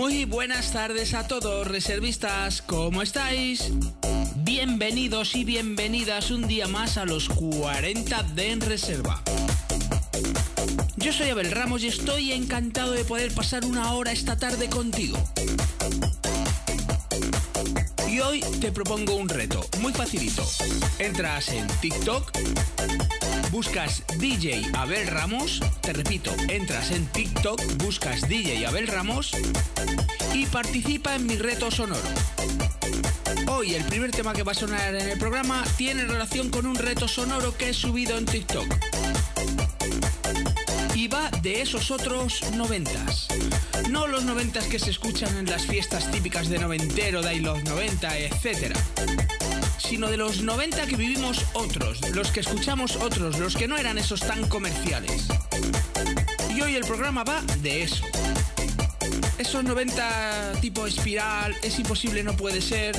Muy buenas tardes a todos, reservistas, ¿cómo estáis? Bienvenidos y bienvenidas un día más a los 40 de En Reserva. Yo soy Abel Ramos y estoy encantado de poder pasar una hora esta tarde contigo. Y hoy te propongo un reto, muy facilito. Entras en TikTok, buscas DJ Abel Ramos, te repito, entras en TikTok, buscas DJ Abel Ramos y participa en mi reto sonoro. Hoy el primer tema que va a sonar en el programa tiene relación con un reto sonoro que he subido en TikTok. Y va de esos otros noventas. No los noventas que se escuchan en las fiestas típicas de noventero, de los 90, etc. Sino de los 90 que vivimos otros, los que escuchamos otros, los que no eran esos tan comerciales. Y hoy el programa va de eso. Esos 90 tipo espiral, es imposible, no puede ser.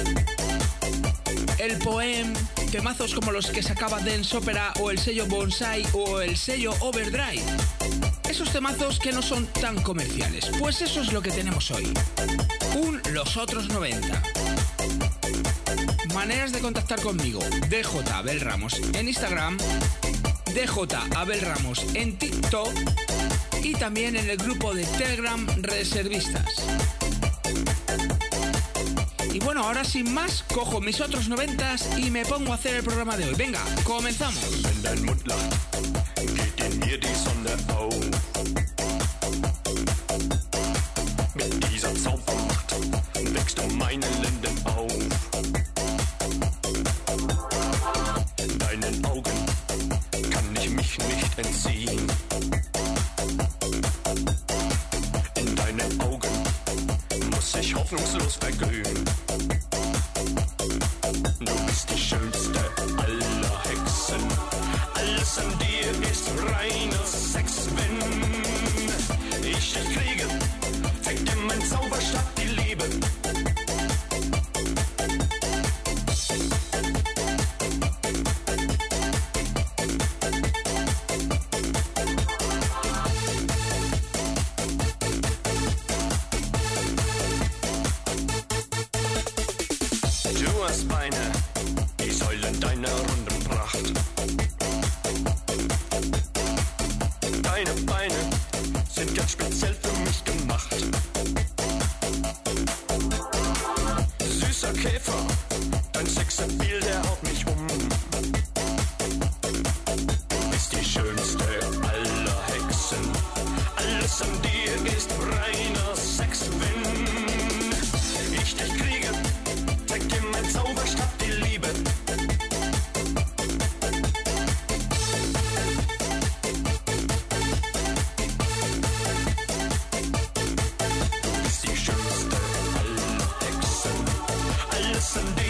El poem, temazos como los que sacaba Dance Opera o el sello Bonsai o el sello Overdrive. Esos temazos que no son tan comerciales. Pues eso es lo que tenemos hoy. Un Los Otros 90. Maneras de contactar conmigo. DJ Abel Ramos en Instagram. DJ Abel Ramos en TikTok. Y también en el grupo de Telegram Reservistas. Y bueno, ahora sin más, cojo mis otros noventas y me pongo a hacer el programa de hoy. Venga, comenzamos. listen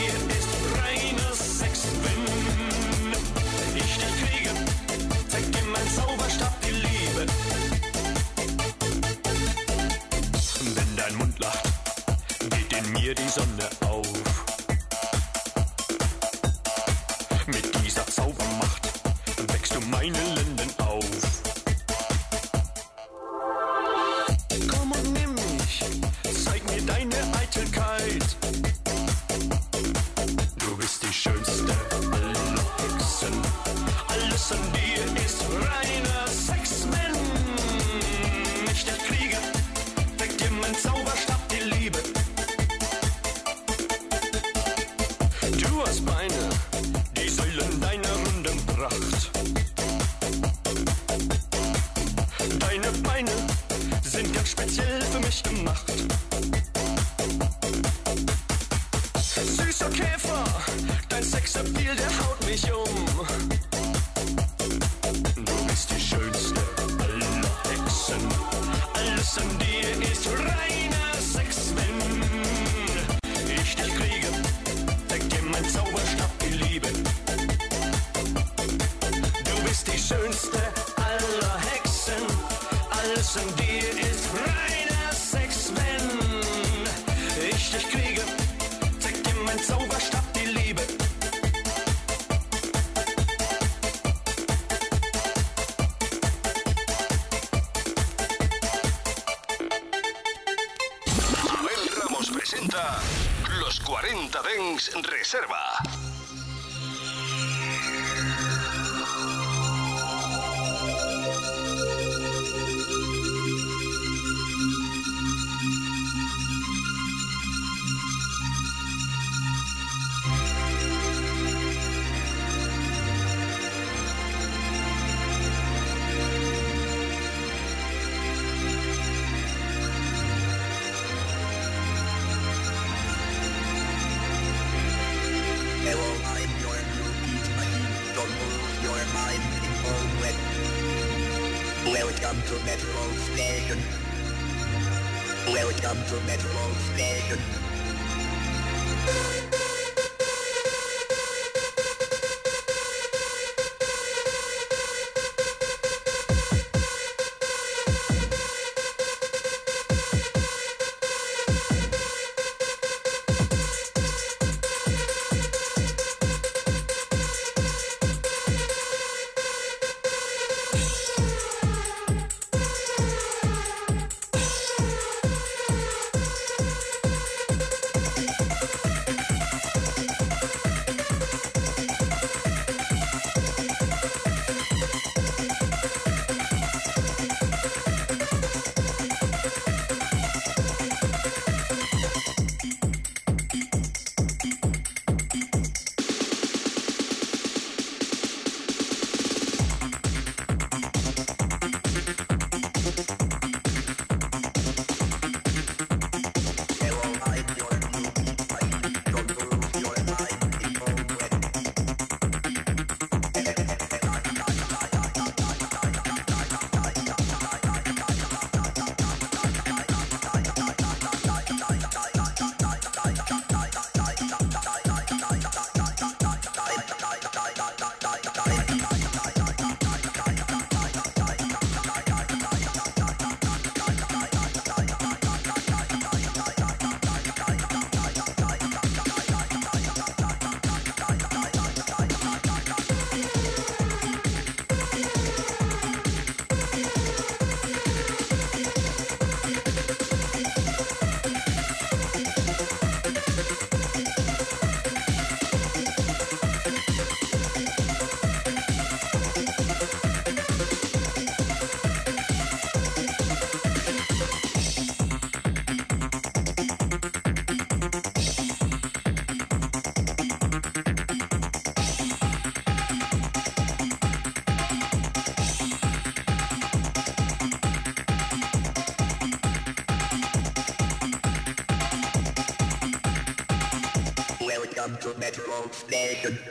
Road Station.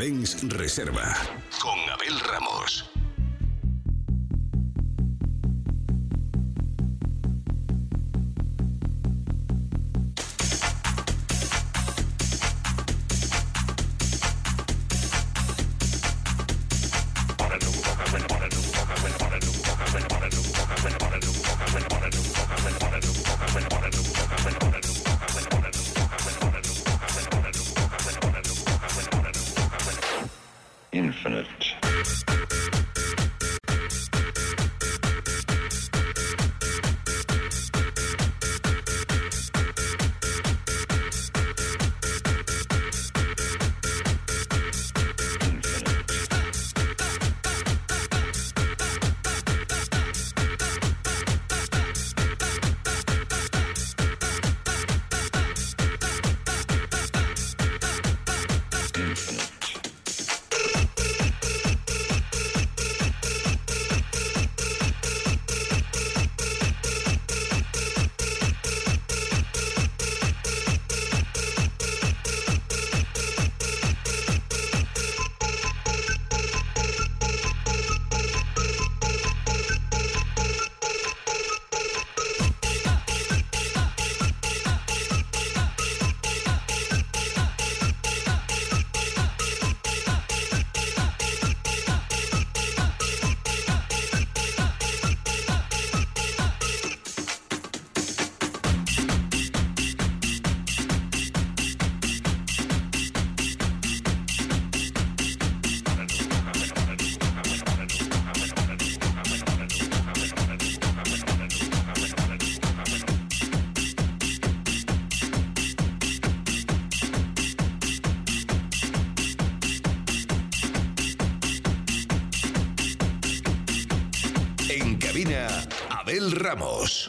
40 Dens Reserva. Abel Ramos.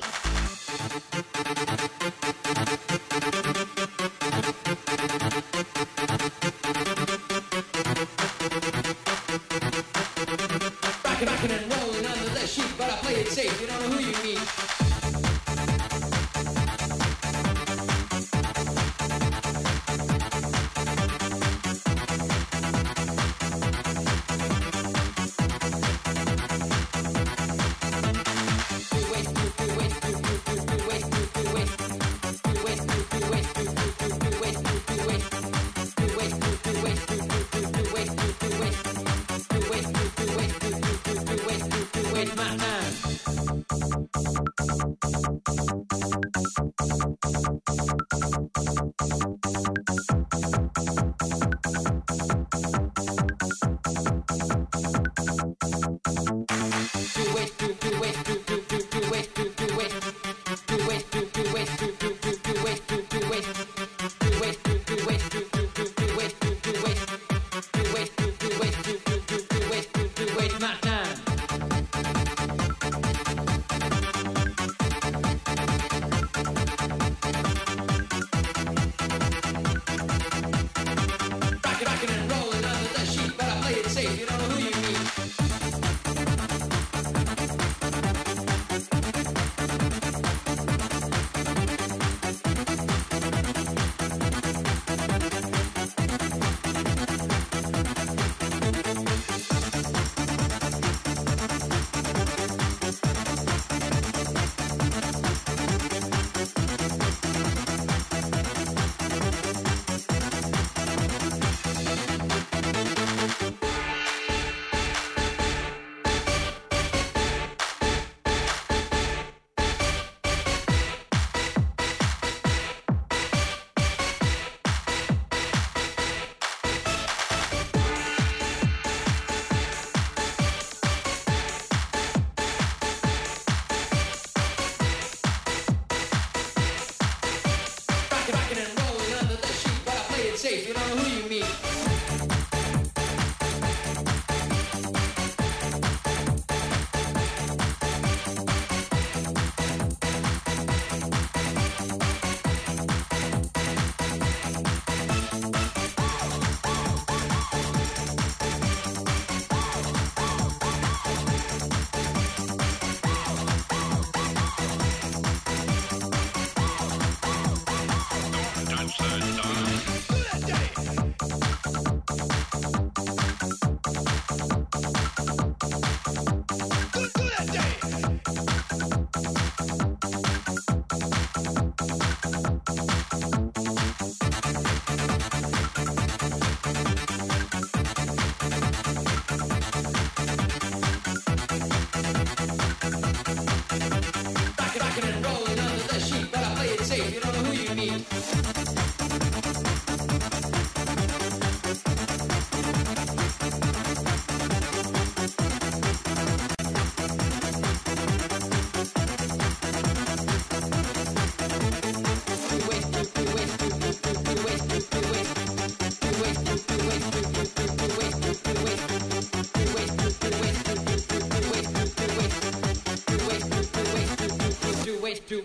You don't know who you meet.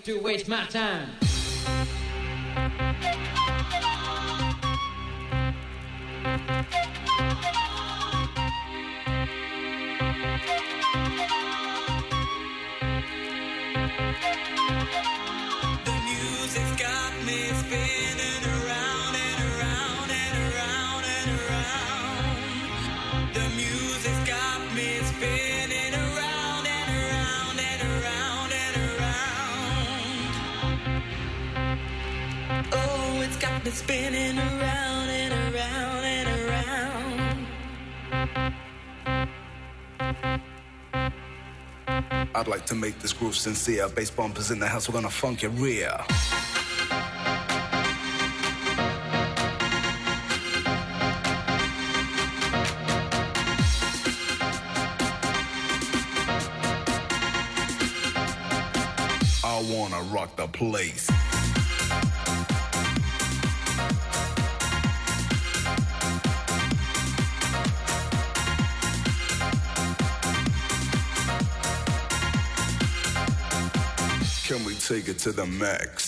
to waste my time. It's spinning around and around and around. I'd like to make this groove sincere. Bass bumpers in the house, we're gonna funk your rear. to the max.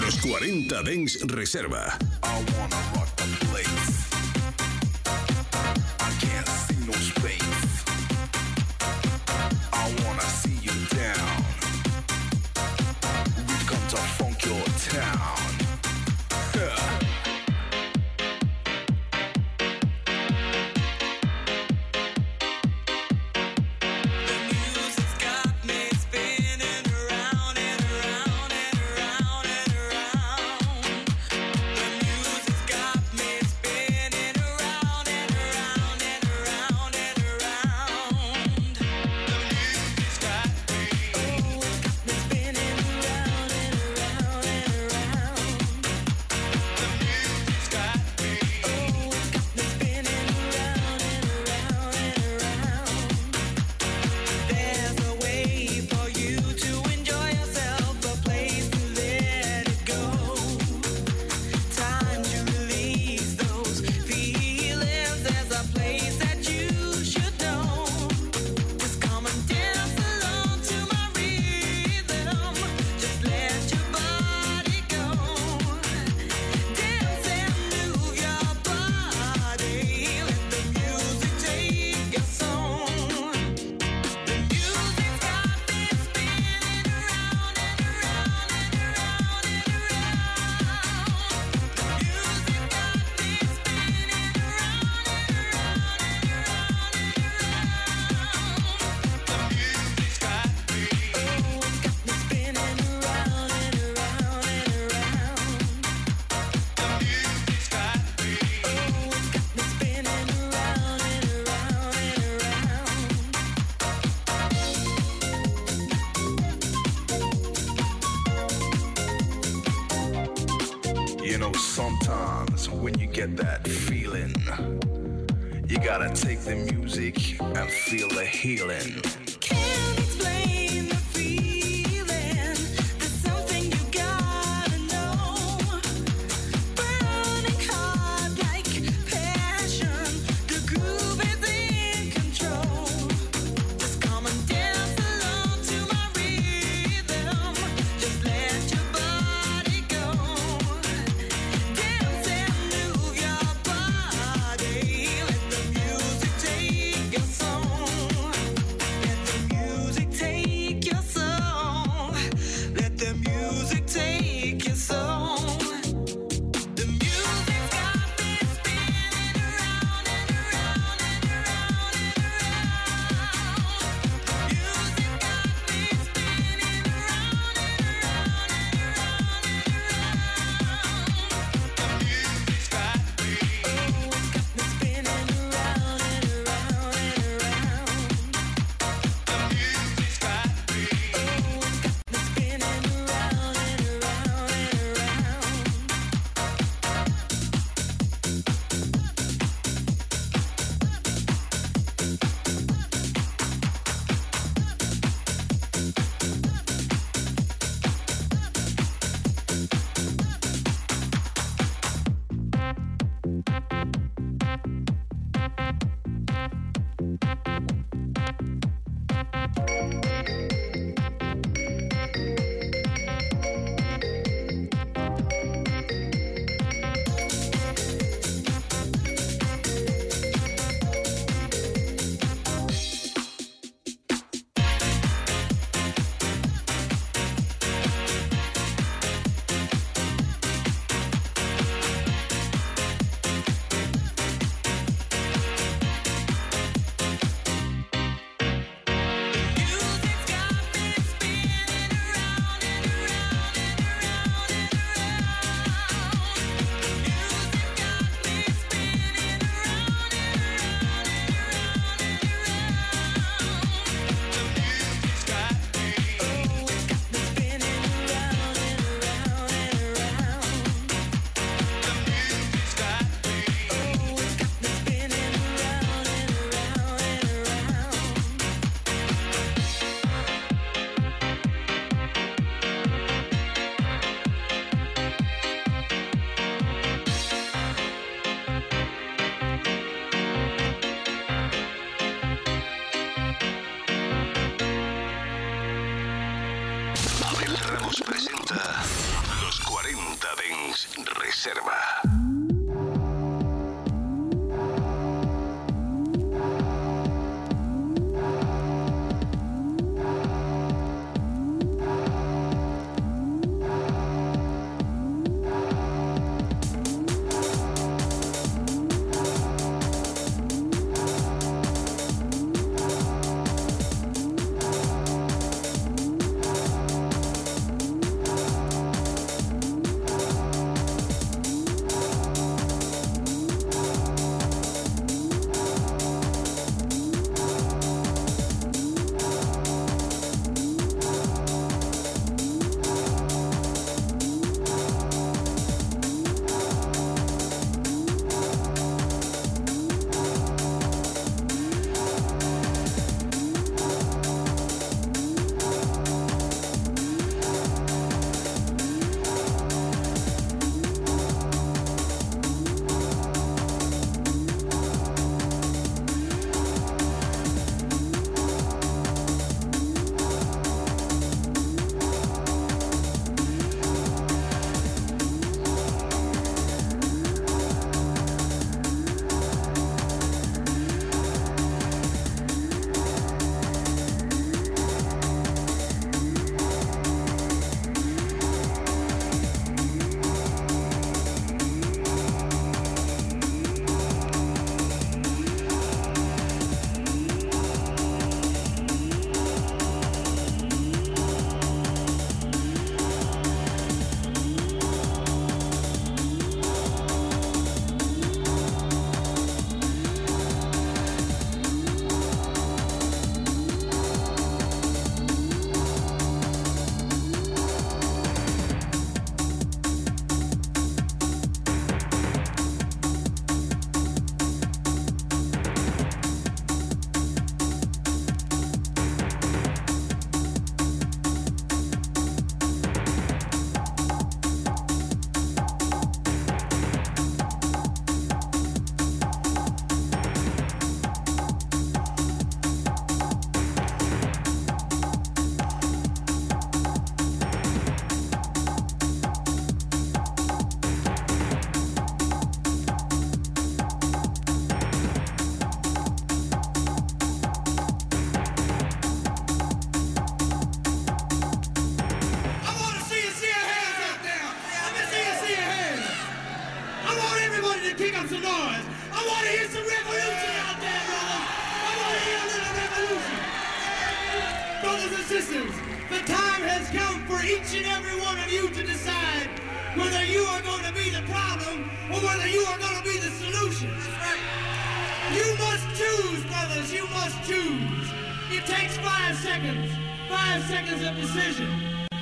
Los 40 Dens Reserva. Healing.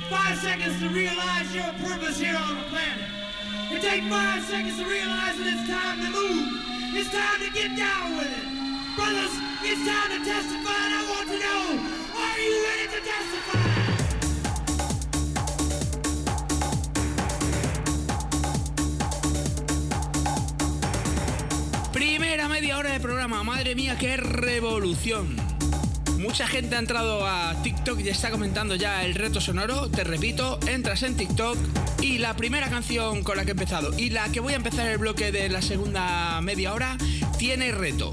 Five seconds to realize your purpose here on the planet. It takes five seconds to realize that it's time to move. It's time to get down with it. Brothers, it's time to testify, and I want to know, are you ready to testify? Primera media hora de programa, madre mía, qué revolución. Mucha gente ha entrado a TikTok y está comentando ya el reto sonoro. Te repito, entras en TikTok y la primera canción con la que he empezado y la que voy a empezar el bloque de la segunda media hora tiene reto.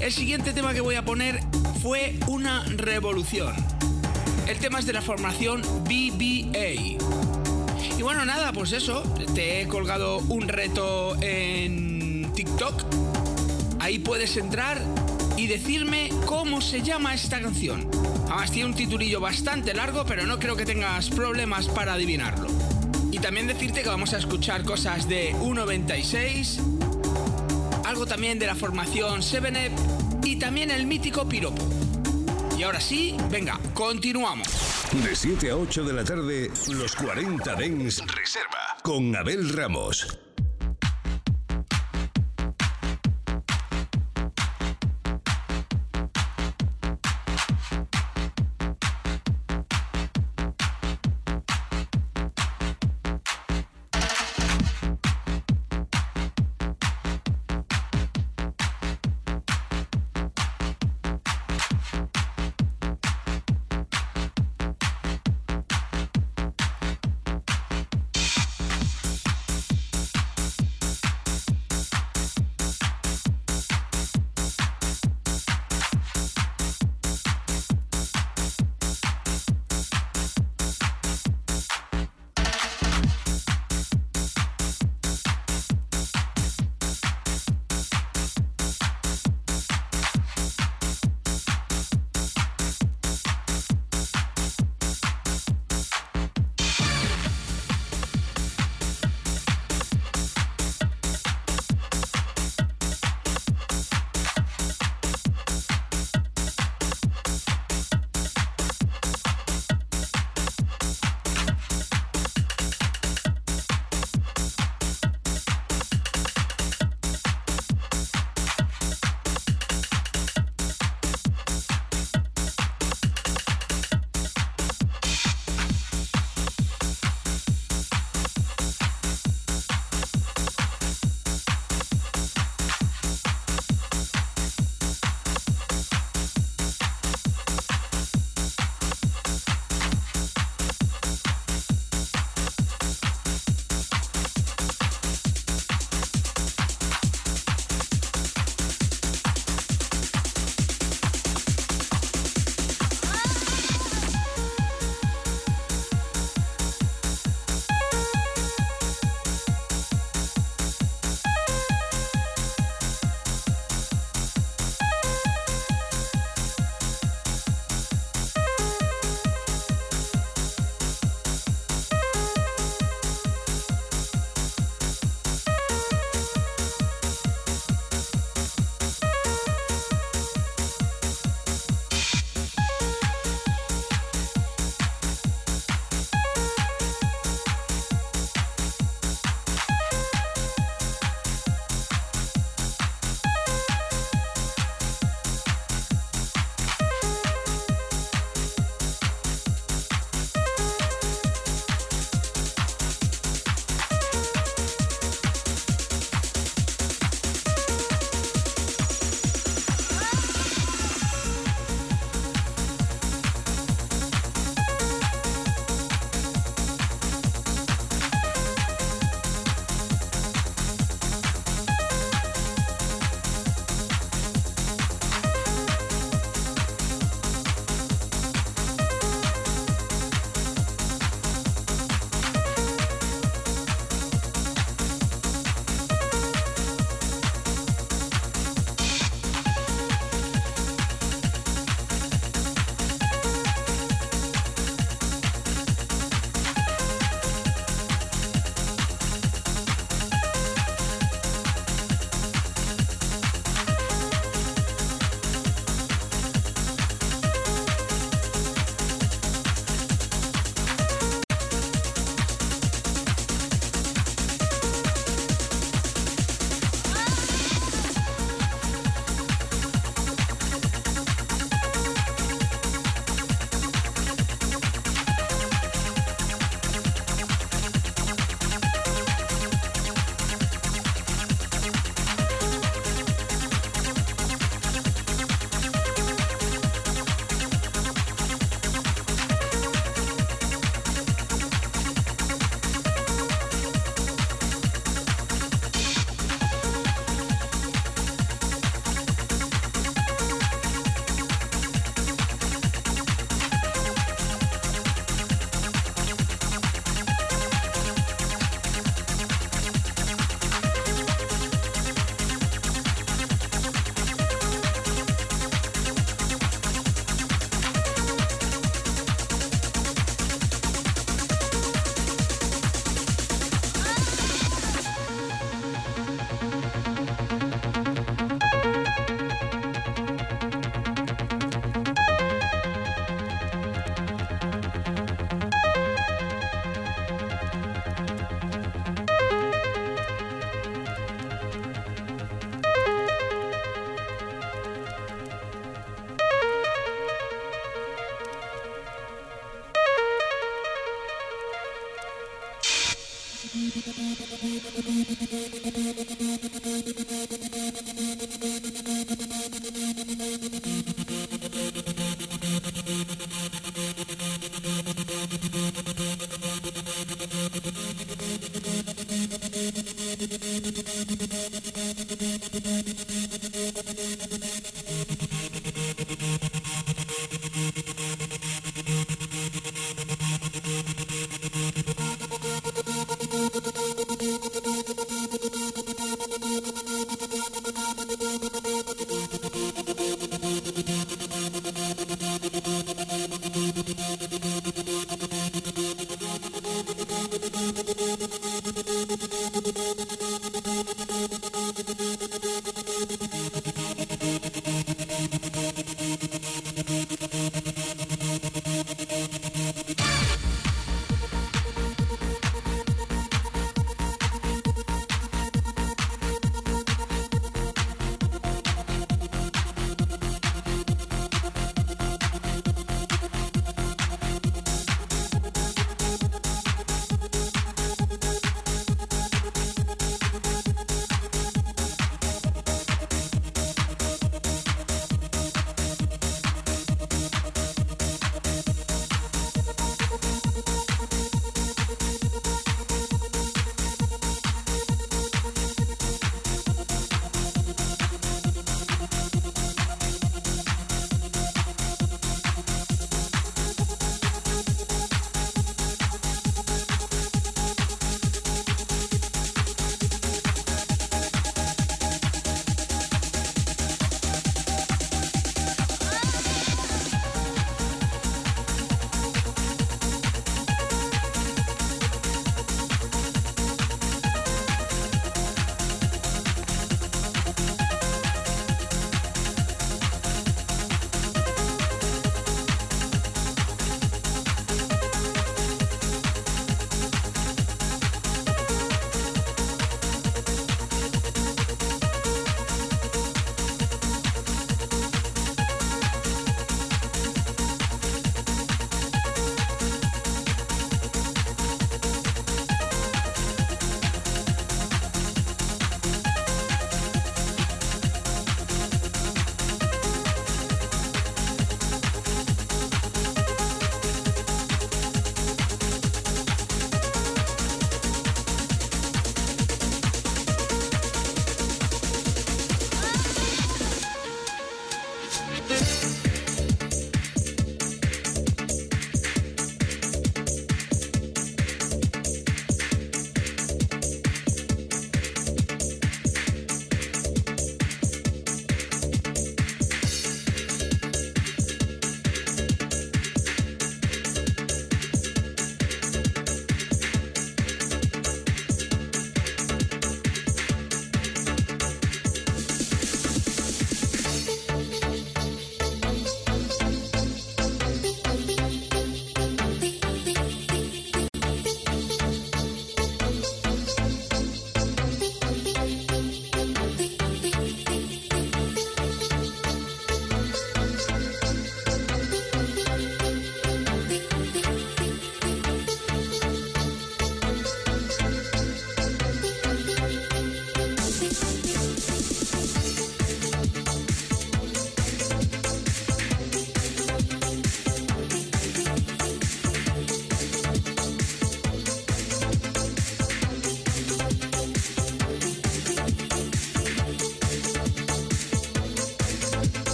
El siguiente tema que voy a poner fue una revolución. El tema es de la formación BBA. Y bueno, nada, pues eso, te he colgado un reto en TikTok. Ahí puedes entrar y decirme cómo se llama esta canción. Además tiene un titulillo bastante largo, pero no creo que tengas problemas para adivinarlo. Y también decirte que vamos a escuchar cosas de 1.96, algo también de la formación 7 y también el mítico piropo. Y ahora sí, venga, continuamos. De 7 a 8 de la tarde, los 40 Dens Reserva con Abel Ramos.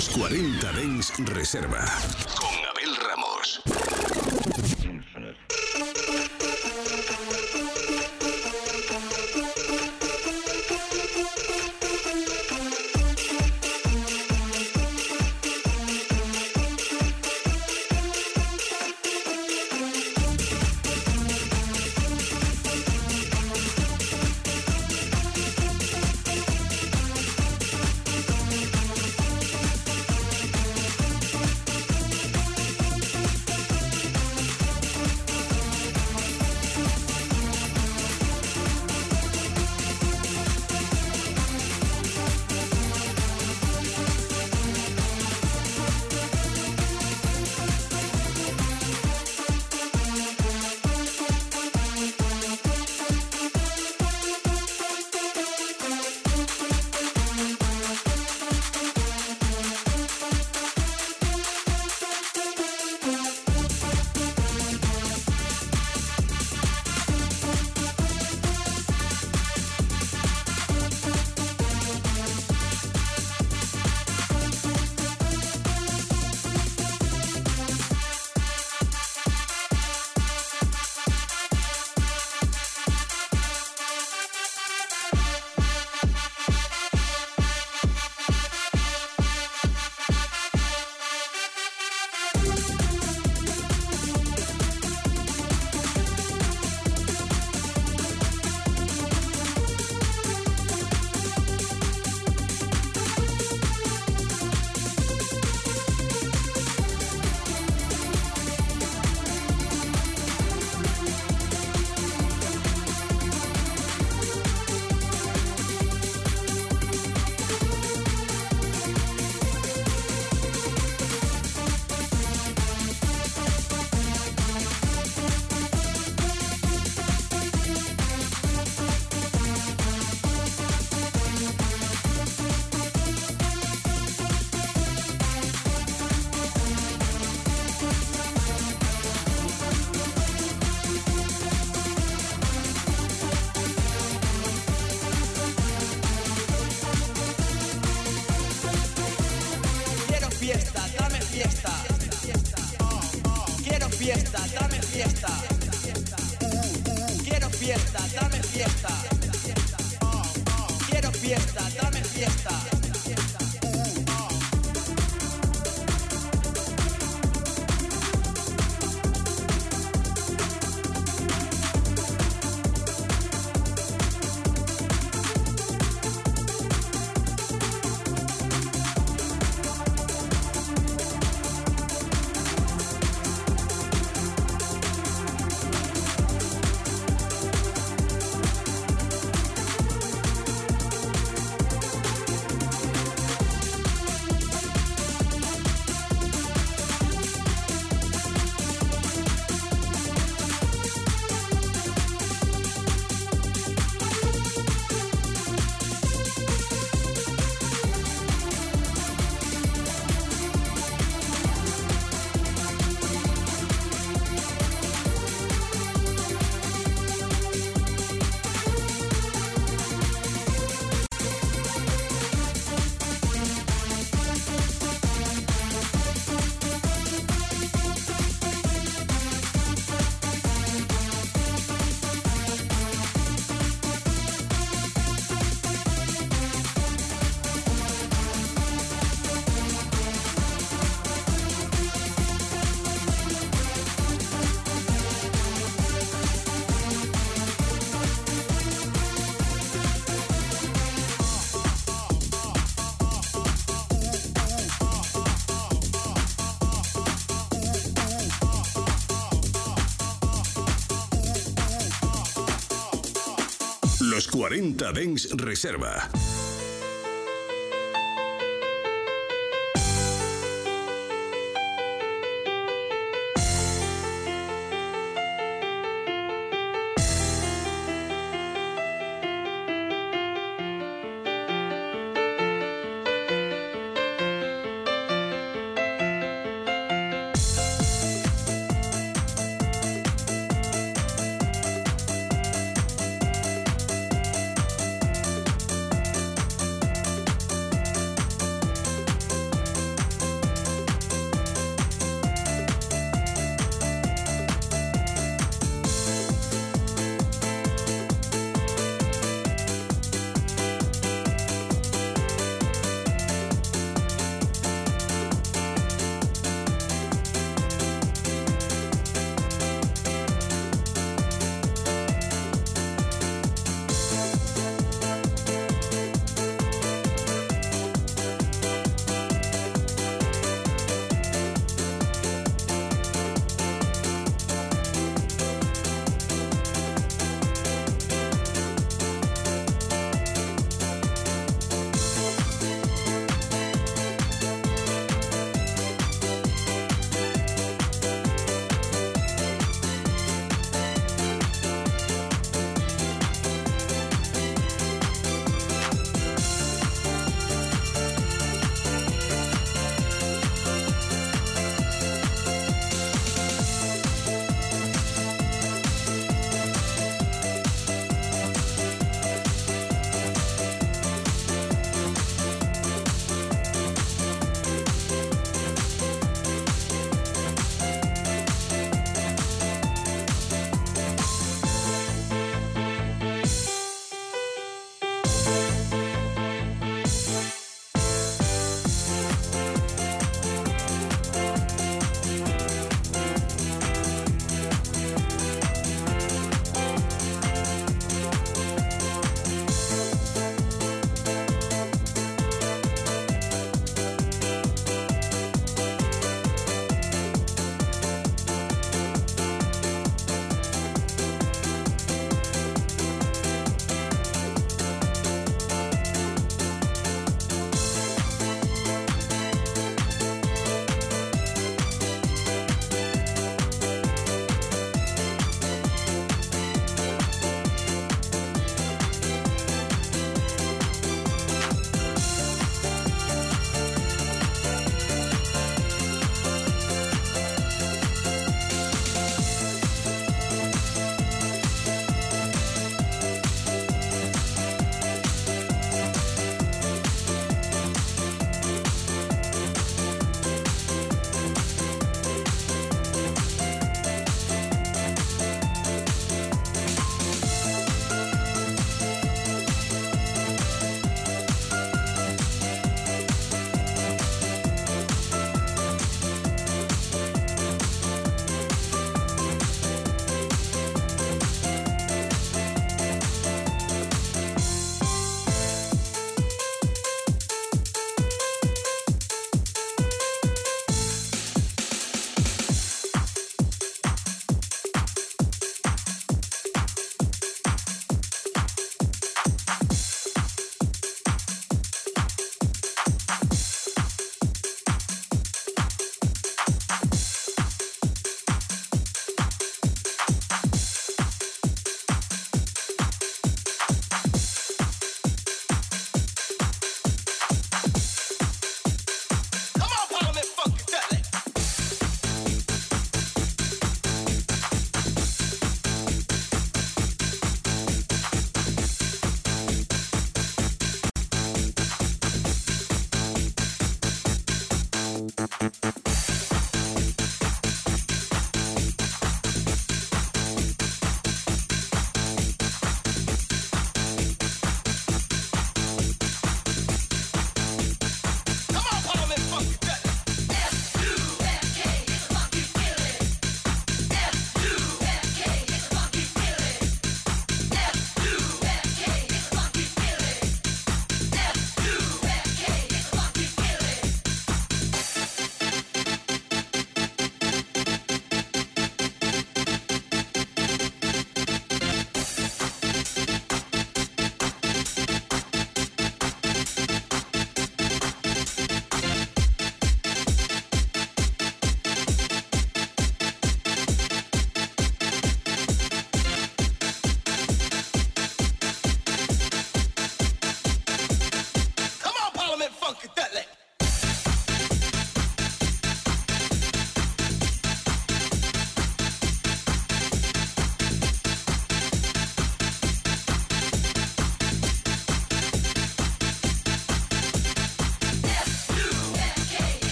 Los 40 Dens Reserva. 40 Dens Reserva.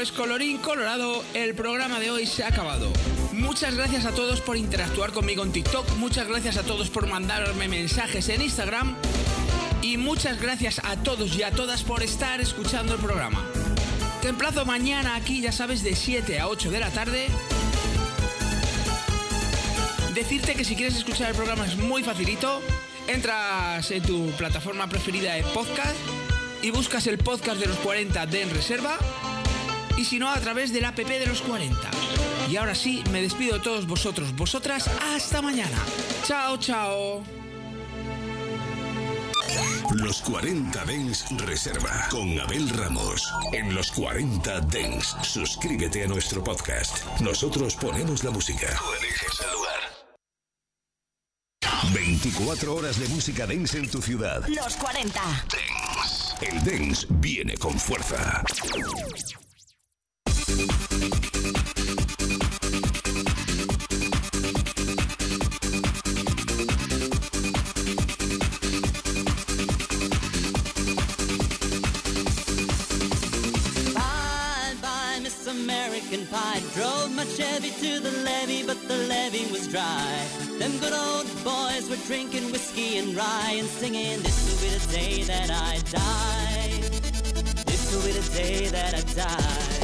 Pues colorín colorado, el programa de hoy se ha acabado. Muchas gracias a todos por interactuar conmigo en TikTok, muchas gracias a todos por mandarme mensajes en Instagram y muchas gracias a todos y a todas por estar escuchando el programa. Te emplazo mañana aquí, ya sabes, de 7 a 8 de la tarde. Decirte que si quieres escuchar el programa es muy facilito. Entras en tu plataforma preferida de podcast y buscas el podcast de los 40 de En Reserva y si no a través del app de los 40. Y ahora sí, me despido de todos vosotros, vosotras, hasta mañana. Chao, chao. Los 40 Dens Reserva con Abel Ramos. En los 40 Dens, suscríbete a nuestro podcast. Nosotros ponemos la música. Tú eliges el lugar. 24 horas de música dance en tu ciudad. Los 40. El dance viene con fuerza. Drinking whiskey and rye and singing, This will be the day that I die. This will be the day that I die.